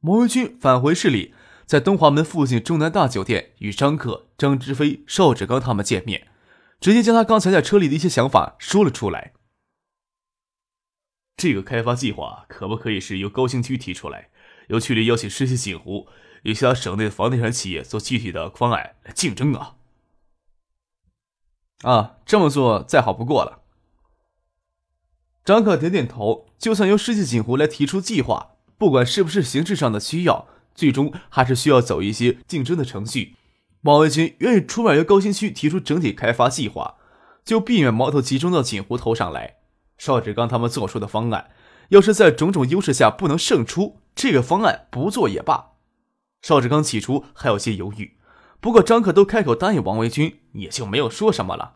毛维军返回市里，在东华门附近中南大酒店与张克、张之飞、邵志刚他们见面，直接将他刚才在车里的一些想法说了出来。这个开发计划可不可以是由高新区提出来，由区里邀请世纪锦湖与其他省内的房地产企业做具体的方案来竞争啊？啊，这么做再好不过了。张克点点头，就算由世纪锦湖来提出计划。不管是不是形式上的需要，最终还是需要走一些竞争的程序。王维军愿意出面由高新区提出整体开发计划，就避免矛头集中到锦湖头上来。邵志刚他们做出的方案，要是在种种优势下不能胜出，这个方案不做也罢。邵志刚起初还有些犹豫，不过张克都开口答应王维军，也就没有说什么了。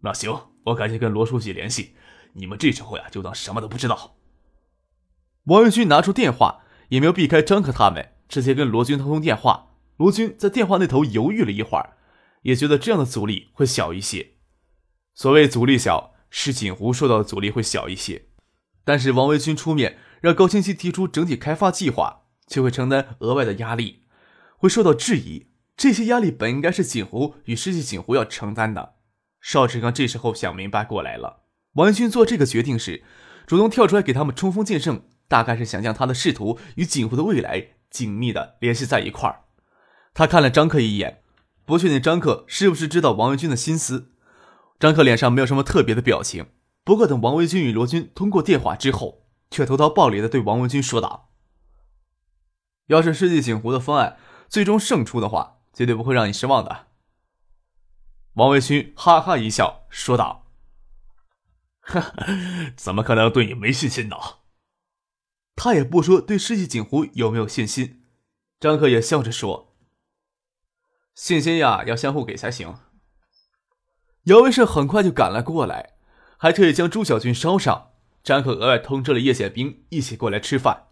那行，我赶紧跟罗书记联系，你们这时候呀，就当什么都不知道。王维军拿出电话，也没有避开张克他们，直接跟罗军通通电话。罗军在电话那头犹豫了一会儿，也觉得这样的阻力会小一些。所谓阻力小，是锦湖受到的阻力会小一些。但是王维军出面让高清溪提出整体开发计划，就会承担额外的压力，会受到质疑。这些压力本应该是锦湖与世纪锦湖要承担的。邵志刚这时候想明白过来了，王维军做这个决定时，主动跳出来给他们冲锋见胜。大概是想将他的仕途与锦湖的未来紧密的联系在一块儿。他看了张克一眼，不确定张克是不是知道王维军的心思。张克脸上没有什么特别的表情，不过等王维军与罗军通过电话之后，却投桃报李的对王维军说道：“要是世纪锦湖的方案最终胜出的话，绝对不会让你失望的。”王维军哈哈一笑，说道：“ 怎么可能对你没信心呢？”他也不说对世纪锦湖有没有信心，张克也笑着说：“信心呀，要相互给才行。”姚文胜很快就赶了过来，还特意将朱小军捎上。张克额外通知了叶宪兵一起过来吃饭。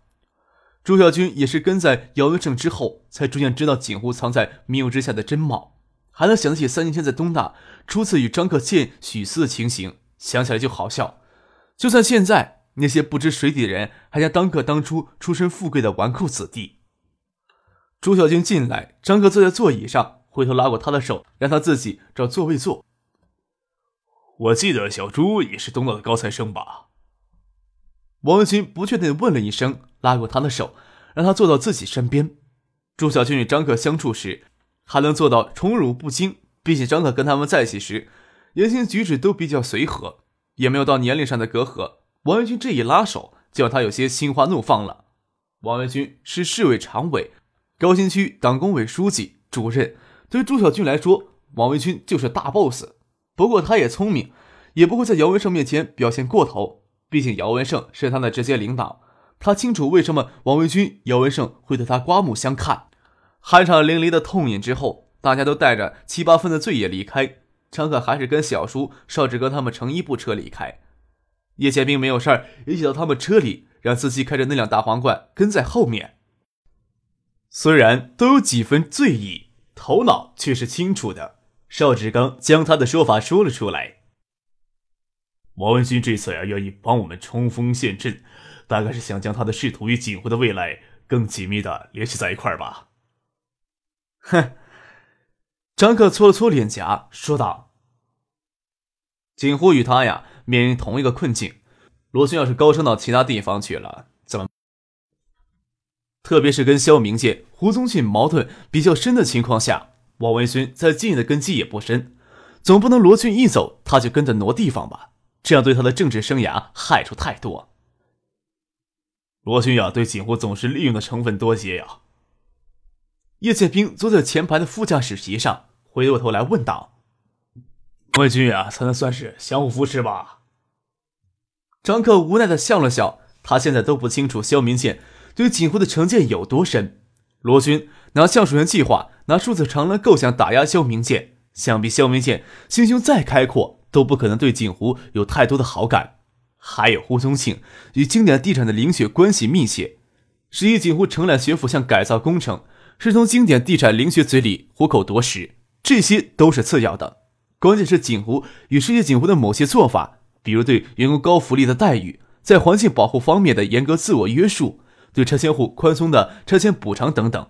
朱小军也是跟在姚文胜之后，才逐渐知道锦湖藏在迷雾之下的真貌，还能想起三年前在东大初次与张克见许思的情形，想起来就好笑。就算现在。那些不知水底的人还将当个当初出身富贵的纨绔子弟。朱小军进来，张克坐在座椅上，回头拉过他的手，让他自己找座位坐。我记得小朱也是东大的高材生吧？王文军不确定问了一声，拉过他的手，让他坐到自己身边。朱小军与张克相处时，还能做到宠辱不惊。毕竟张克跟他们在一起时，言行举止都比较随和，也没有到年龄上的隔阂。王文军这一拉手，就让他有些心花怒放了。王文军是市委常委、高新区党工委书记、主任，对朱小军来说，王文军就是大 boss。不过他也聪明，也不会在姚文胜面前表现过头。毕竟姚文胜是他的直接领导，他清楚为什么王文军、姚文胜会对他刮目相看。酣畅淋漓的痛饮之后，大家都带着七八分的醉意离开。张可还是跟小叔邵志刚他们乘一部车离开。叶宪兵没有事儿，一起到他们车里，让司机开着那辆大皇冠跟在后面。虽然都有几分醉意，头脑却是清楚的。邵志刚将他的说法说了出来：“王文军这次呀，愿意帮我们冲锋陷阵，大概是想将他的仕途与锦湖的未来更紧密的联系在一块儿吧。”哼，张克搓了搓脸颊，说道：“锦湖与他呀。”面临同一个困境，罗军要是高升到其他地方去了，怎么？特别是跟萧明剑、胡宗庆矛盾比较深的情况下，王文勋在经营的根基也不深，总不能罗军一走他就跟着挪地方吧？这样对他的政治生涯害处太多。罗军呀，对锦湖总是利用的成分多些呀。叶剑兵坐在前排的副驾驶席上，回过头来问道。魏军啊，才能算是相互扶持吧？张克无奈的笑了笑，他现在都不清楚肖明剑对锦湖的成见有多深。罗军拿橡树园计划，拿数字长廊构想打压肖明建，想必肖明建心胸再开阔，都不可能对锦湖有太多的好感。还有胡宗庆与经典地产的林雪关系密切，十一锦湖承揽学府项改造工程，是从经典地产林雪嘴里虎口夺食，这些都是次要的。关键是锦湖与世界锦湖的某些做法，比如对员工高福利的待遇，在环境保护方面的严格自我约束。对拆迁户宽松的拆迁补偿等等，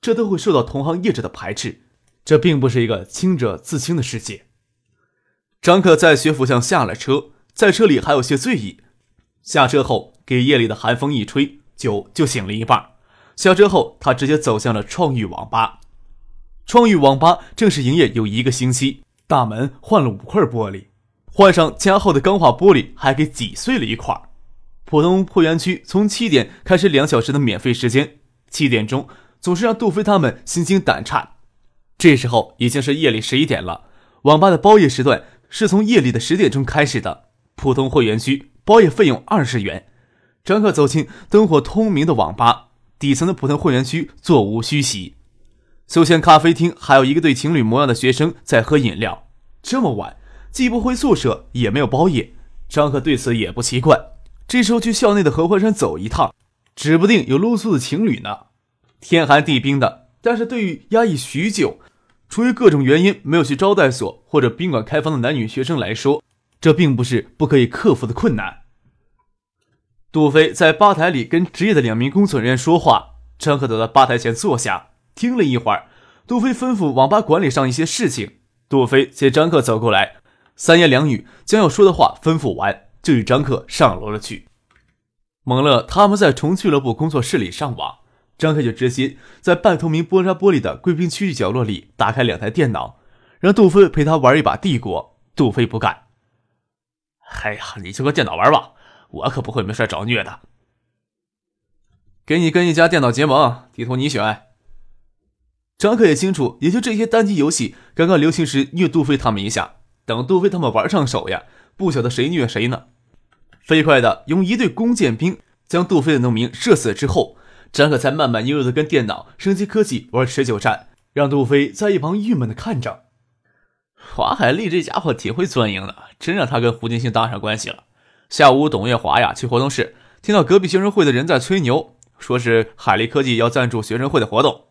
这都会受到同行业者的排斥。这并不是一个清者自清的世界。张克在学府巷下了车，在车里还有些醉意。下车后，给夜里的寒风一吹，酒就醒了一半。下车后，他直接走向了创域网吧。创域网吧正式营业有一个星期，大门换了五块玻璃，换上加厚的钢化玻璃，还给挤碎了一块。普通会员区从七点开始两小时的免费时间，七点钟总是让杜飞他们心惊胆颤。这时候已经是夜里十一点了，网吧的包夜时段是从夜里的十点钟开始的。普通会员区包夜费用二十元。张克走进灯火通明的网吧，底层的普通会员区座无虚席，休闲咖啡厅还有一个对情侣模样的学生在喝饮料。这么晚既不回宿舍，也没有包夜，张赫对此也不奇怪。这时候去校内的合欢山走一趟，指不定有露宿的情侣呢。天寒地冰的，但是对于压抑许久、出于各种原因没有去招待所或者宾馆开房的男女学生来说，这并不是不可以克服的困难。杜飞在吧台里跟职业的两名工作人员说话，张赫走到吧台前坐下，听了一会儿，杜飞吩咐网吧管理上一些事情。杜飞见张克走过来，三言两语将要说的话吩咐完。就与张克上楼了去。蒙乐他们在重俱乐部工作室里上网，张克就直接在半透明玻璃玻璃的贵宾区域角落里打开两台电脑，让杜飞陪他玩一把帝国。杜飞不干。哎呀，你就跟电脑玩吧，我可不会没事找虐的。给你跟一家电脑结盟，地图你选。张克也清楚，也就这些单机游戏刚刚流行时虐杜飞他们一下，等杜飞他们玩上手呀。不晓得谁虐谁呢？飞快的用一队弓箭兵将杜飞的农民射死之后，张可才慢慢悠悠的跟电脑升级科技玩持久战，让杜飞在一旁郁闷的看着。华海丽这家伙挺会钻营的，真让他跟胡金星搭上关系了。下午董月华呀去活动室，听到隔壁学生会的人在吹牛，说是海力科技要赞助学生会的活动。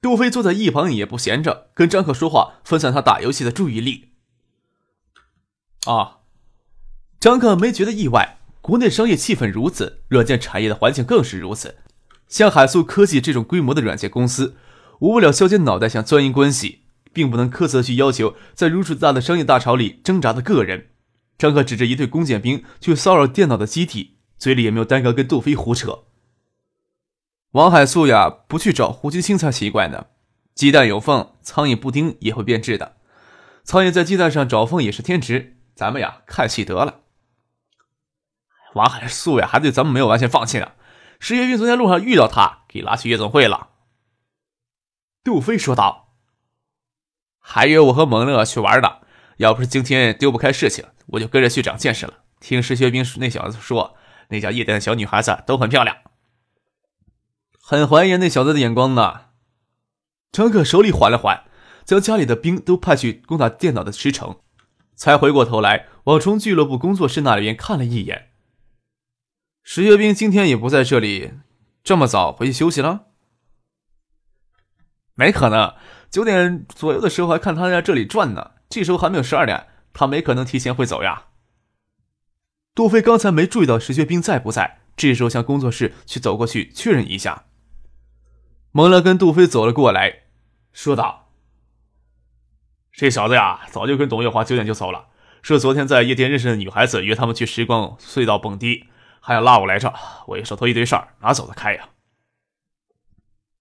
杜飞坐在一旁也不闲着，跟张可说话，分散他打游戏的注意力。啊，张克没觉得意外。国内商业气氛如此，软件产业的环境更是如此。像海素科技这种规模的软件公司，无不了削尖脑袋想钻营关系，并不能苛责去要求在如此大的商业大潮里挣扎的个人。张克指着一队弓箭兵去骚扰电脑的机体，嘴里也没有耽搁跟杜飞胡扯。王海素呀，不去找胡金星才奇怪呢。鸡蛋有缝，苍蝇不叮也会变质的。苍蝇在鸡蛋上找缝也是天职。咱们呀，看戏得了。王海素呀，还对咱们没有完全放弃呢。石月斌昨天路上遇到他，给拉去夜总会了。杜飞说道：“还约我和蒙乐去玩的。要不是今天丢不开事情，我就跟着去长见识了。听石学兵那小子说，那家夜店的小女孩子都很漂亮，很怀疑那小子的眼光呢。”张可手里缓了缓，将家里的兵都派去攻打电脑的师城。才回过头来往虫俱乐部工作室那边看了一眼。石学兵今天也不在这里，这么早回去休息了？没可能，九点左右的时候还看他在这里转呢。这时候还没有十二点，他没可能提前会走呀。杜飞刚才没注意到石学兵在不在，这时候向工作室去走过去确认一下。蒙勒跟杜飞走了过来，说道。这小子呀，早就跟董月华九点就走了，说昨天在夜店认识的女孩子约他们去时光隧道蹦迪，还要拉我来这。我也手头一堆事儿，哪走得开呀？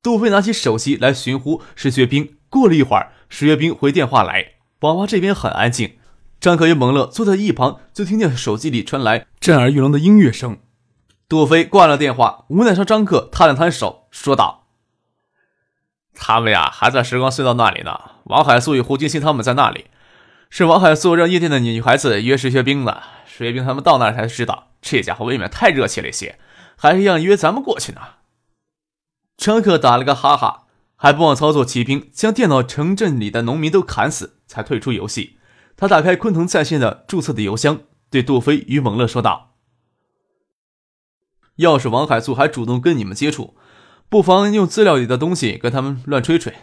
杜飞拿起手机来寻呼石学兵。过了一会儿，石学兵回电话来，网吧这边很安静。张可与蒙乐坐在一旁，就听见手机里传来震耳欲聋的音乐声。杜飞挂了电话，无奈向张克摊了摊手，说道。他们呀还在时光隧道那里呢。王海素与胡金星他们在那里，是王海素让夜店的女孩子约石学兵的。石学兵他们到那才知道，这家伙未免太热情了些，还是让约咱们过去呢。张克打了个哈哈，还不忘操作骑兵将电脑城镇里的农民都砍死，才退出游戏。他打开昆腾在线的注册的邮箱，对杜飞与蒙乐说道：“要是王海素还主动跟你们接触，不妨用资料里的东西跟他们乱吹吹。”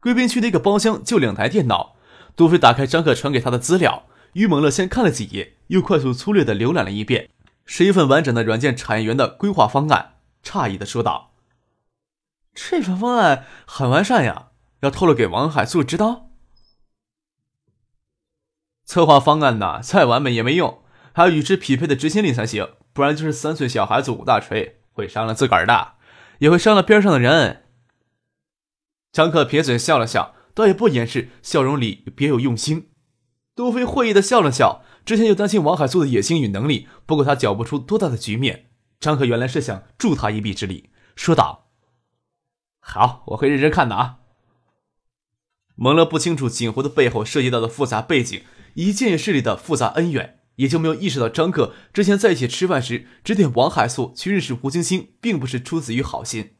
贵宾区的一个包厢就两台电脑，杜飞打开张克传给他的资料，于蒙乐先看了几页，又快速粗略的浏览了一遍，是一份完整的软件产业园的规划方案，诧异的说道：“这份方案很完善呀，要透露给王海素知道？”策划方案呢，再完美也没用，还要与之匹配的执行力才行，不然就是三岁小孩子五大锤，会伤了自个儿的，也会伤了边上的人。张克撇嘴笑了笑，倒也不掩饰笑容里别有用心。杜飞会意的笑了笑，之前就担心王海素的野心与能力不过他搅不出多大的局面。张克原来是想助他一臂之力，说道：“好，我会认真看的啊。”蒙勒不清楚锦湖的背后涉及到的复杂背景。以建业势力的复杂恩怨，也就没有意识到张克之前在一起吃饭时指点王海素去认识胡晶晶，并不是出自于好心。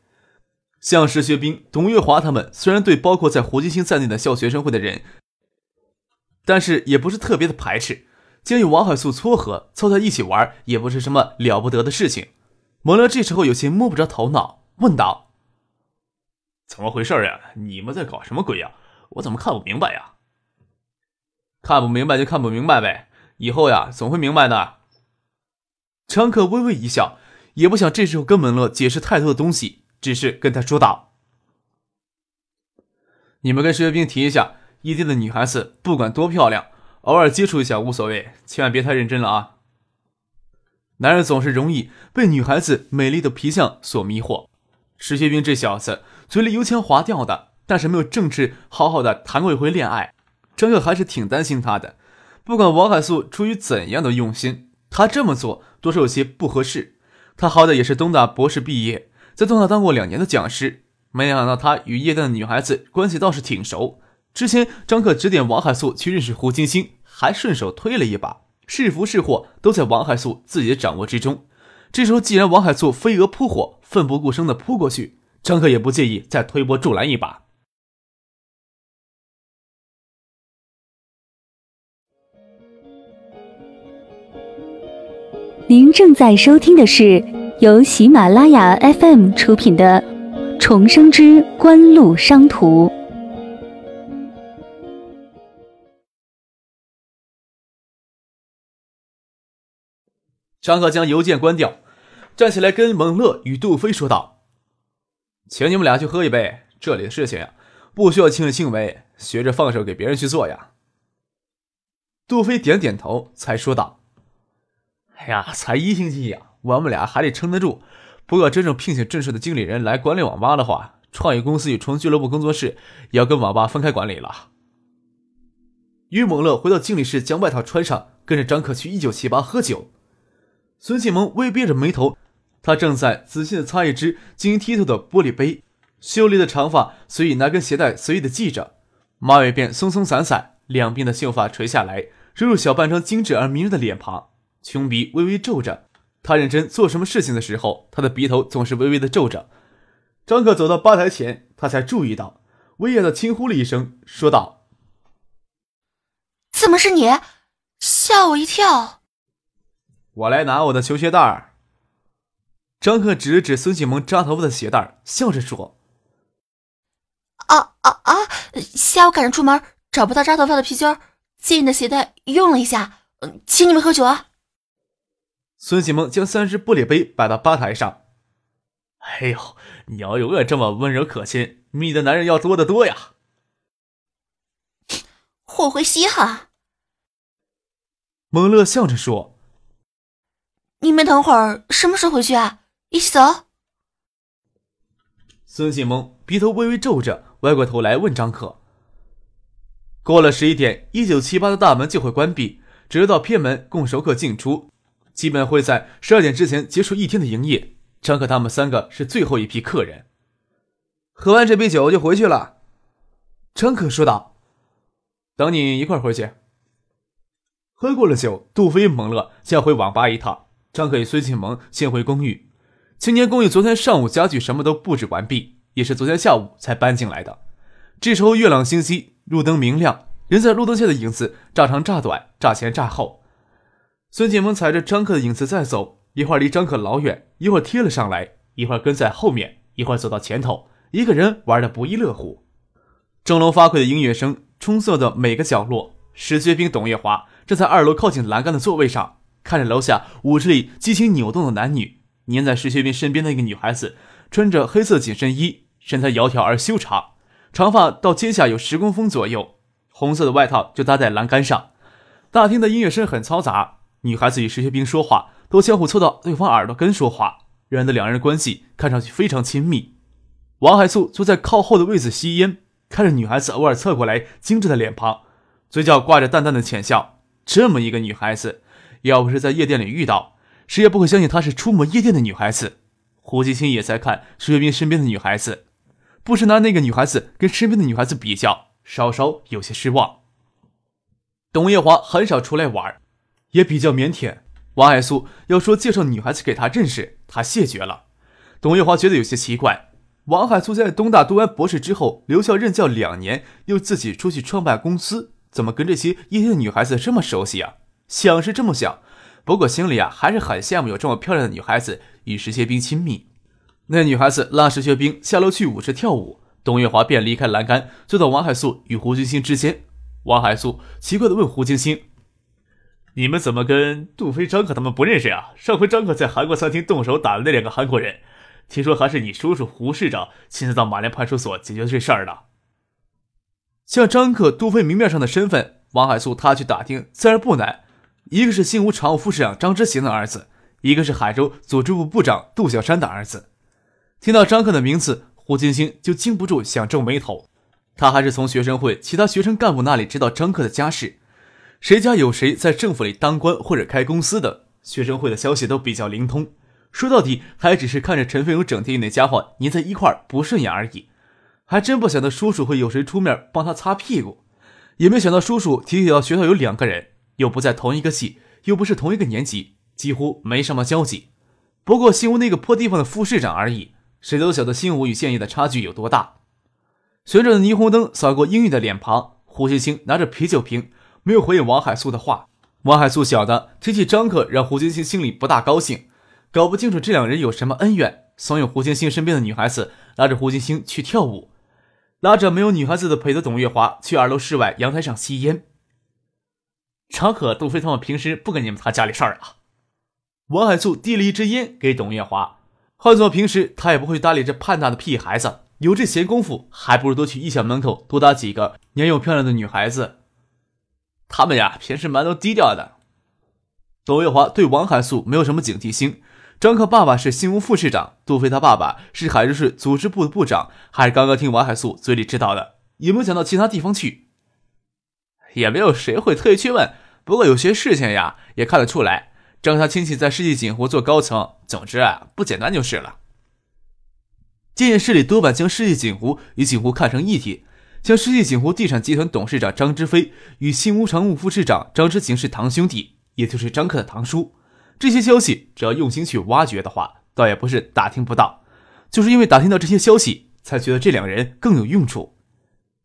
像石学兵、董月华他们，虽然对包括在胡晶晶在内的校学生会的人，但是也不是特别的排斥。将与王海素撮合凑在一起玩，也不是什么了不得的事情。蒙勒这时候有些摸不着头脑，问道：“怎么回事呀？你们在搞什么鬼呀？我怎么看不明白呀？”看不明白就看不明白呗，以后呀总会明白的。张克微微一笑，也不想这时候跟门乐解释太多的东西，只是跟他说道：“你们跟石学兵提一下，异地的女孩子不管多漂亮，偶尔接触一下无所谓，千万别太认真了啊。男人总是容易被女孩子美丽的皮相所迷惑。石学兵这小子嘴里油腔滑调的，但是没有正式好好的谈过一回恋爱。”张克还是挺担心他的，不管王海素出于怎样的用心，他这么做多少有些不合适。他好歹也是东大博士毕业，在东大当过两年的讲师，没想到他与夜店的女孩子关系倒是挺熟。之前张克指点王海素去认识胡晶晶，还顺手推了一把，是福是祸都在王海素自己的掌握之中。这时候既然王海素飞蛾扑火，奋不顾身的扑过去，张克也不介意再推波助澜一把。您正在收听的是由喜马拉雅 FM 出品的《重生之官路商途》。张克将邮件关掉，站起来跟蒙乐与杜飞说道：“请你们俩去喝一杯。这里的事情呀，不需要亲力亲为，学着放手给别人去做呀。”杜飞点点头，才说道。哎呀，才一星期呀，我们俩还得撑得住。不过，真正聘请正式的经理人来管理网吧的话，创业公司与纯俱乐部工作室也要跟网吧分开管理了。于猛乐回到经理室，将外套穿上，跟着张可去一九七八喝酒。孙启蒙微憋着眉头，他正在仔细的擦一只晶莹剔透的玻璃杯，秀丽的长发随意拿根鞋带随意的系着，马尾辫松松散散，两边的秀发垂下来，遮住小半张精致而迷人的脸庞。穷鼻微微皱着，他认真做什么事情的时候，他的鼻头总是微微的皱着。张克走到吧台前，他才注意到，威严的轻呼了一声，说道：“怎么是你？吓我一跳！”我来拿我的球鞋带儿。张克指了指孙启萌扎头发的鞋带，笑着说：“啊啊啊！下午赶着出门，找不到扎头发的皮筋儿，借你的鞋带用了一下。请你们喝酒啊！”孙启蒙将三只玻璃杯摆到吧台上。哎呦，你要永远这么温柔可亲，你的男人要多得多呀！我会稀罕。蒙乐笑着说：“你们等会儿什么时候回去啊？一起走。”孙启蒙鼻头微微皱着，歪过头来问张可：“过了十一点，一九七八的大门就会关闭，直到偏门供熟客进出。”基本会在十二点之前结束一天的营业。张可他们三个是最后一批客人，喝完这杯酒就回去了。张可说道：“等你一块回去。”喝过了酒，杜飞、蒙乐先回网吧一趟。张可与孙庆萌先回公寓。青年公寓昨天上午家具什么都布置完毕，也是昨天下午才搬进来的。这时候月朗星稀，路灯明亮，人在路灯下的影子乍长乍短，乍前乍后。孙庆萌踩着张克的影子在走，一会儿离张克老远，一会儿贴了上来，一会儿跟在后面，一会儿走到前头，一个人玩的不亦乐乎。振聋发聩的音乐声充塞的每个角落。石学兵、董月华站在二楼靠近栏杆的座位上，看着楼下舞池里激情扭动的男女。黏在石学兵身边的一个女孩子，穿着黑色紧身衣，身材窈窕而修长，长发到肩下有十公分左右，红色的外套就搭在栏杆上。大厅的音乐声很嘈杂，女孩子与石学兵说话都相互凑到对方耳朵根说话，让的两人关系看上去非常亲密。王海素坐在靠后的位子吸烟，看着女孩子偶尔侧过来精致的脸庞。嘴角挂着淡淡的浅笑，这么一个女孩子，要不是在夜店里遇到，谁也不会相信她是出没夜店的女孩子。胡金星也在看石学斌身边的女孩子，不时拿那个女孩子跟身边的女孩子比较，稍稍有些失望。董月华很少出来玩，也比较腼腆。王海素要说介绍女孩子给他认识，他谢绝了。董月华觉得有些奇怪，王海素在东大读完博士之后留校任教两年，又自己出去创办公司。怎么跟这些夜店女孩子这么熟悉啊？想是这么想，不过心里啊还是很羡慕有这么漂亮的女孩子与石学兵亲密。那女孩子拉石学兵下楼去舞池跳舞，董月华便离开栏杆，坐到王海素与胡金星之间。王海素奇怪地问胡金星：“你们怎么跟杜飞、张可他们不认识呀？上回张可在韩国餐厅动手打了那两个韩国人，听说还是你叔叔胡市长亲自到马连派出所解决这事儿的。”像张克、杜飞明面上的身份，王海素他去打听自然不难。一个是新吴常务副市长张之行的儿子，一个是海州组织部部长杜小山的儿子。听到张克的名字，胡金星就禁不住想皱眉头。他还是从学生会其他学生干部那里知道张克的家世，谁家有谁在政府里当官或者开公司的，学生会的消息都比较灵通。说到底，还只是看着陈飞勇整天与那家伙黏在一块儿不顺眼而已。还真不想到叔叔会有谁出面帮他擦屁股，也没想到叔叔提起到学校有两个人，又不在同一个系，又不是同一个年级，几乎没什么交集。不过新屋那个破地方的副市长而已，谁都晓得新屋与县野的差距有多大。旋转的霓虹灯扫过英语的脸庞，胡金星拿着啤酒瓶，没有回应王海素的话。王海素晓得提起张克，让胡金星心里不大高兴，搞不清楚这两人有什么恩怨，怂恿胡金星身边的女孩子拉着胡金星去跳舞。拉着没有女孩子的陪的董月华去二楼室外阳台上吸烟。张可、杜飞他们平时不跟你们谈家里事儿啊。王海素递了一支烟给董月华，换做平时他也不会搭理这叛大的屁孩子，有这闲工夫，还不如多去艺校门口多搭几个年幼漂亮的女孩子。他们呀，平时蛮都低调的。董月华对王海素没有什么警惕心。张克爸爸是新吴副市长，杜飞他爸爸是海州市组织部的部长，还是刚刚听王海素嘴里知道的，也没有想到其他地方去，也没有谁会特意去问。不过有些事情呀，也看得出来，张家亲戚在世纪锦湖做高层，总之啊，不简单就是了。建业市里多半将世纪锦湖与锦湖看成一体，将世纪锦湖地产集团董事长张之飞与新屋常务副市长张之行是堂兄弟，也就是张克的堂叔。这些消息，只要用心去挖掘的话，倒也不是打听不到。就是因为打听到这些消息，才觉得这两人更有用处。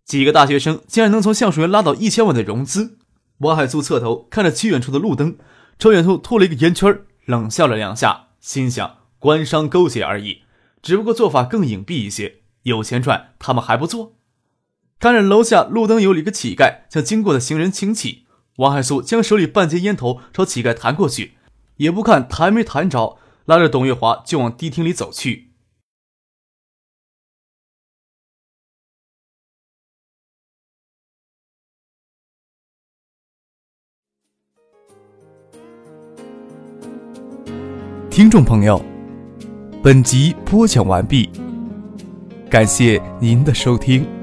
几个大学生竟然能从橡树园拉到一千万的融资。王海素侧头看着极远处的路灯，朝远处吐了一个烟圈，冷笑了两下，心想：官商勾结而已，只不过做法更隐蔽一些。有钱赚，他们还不做？看着楼下路灯有里个乞丐向经过的行人请起，王海素将手里半截烟头朝乞丐弹过去。也不看弹没弹着，拉着董月华就往迪厅里走去。听众朋友，本集播讲完毕，感谢您的收听。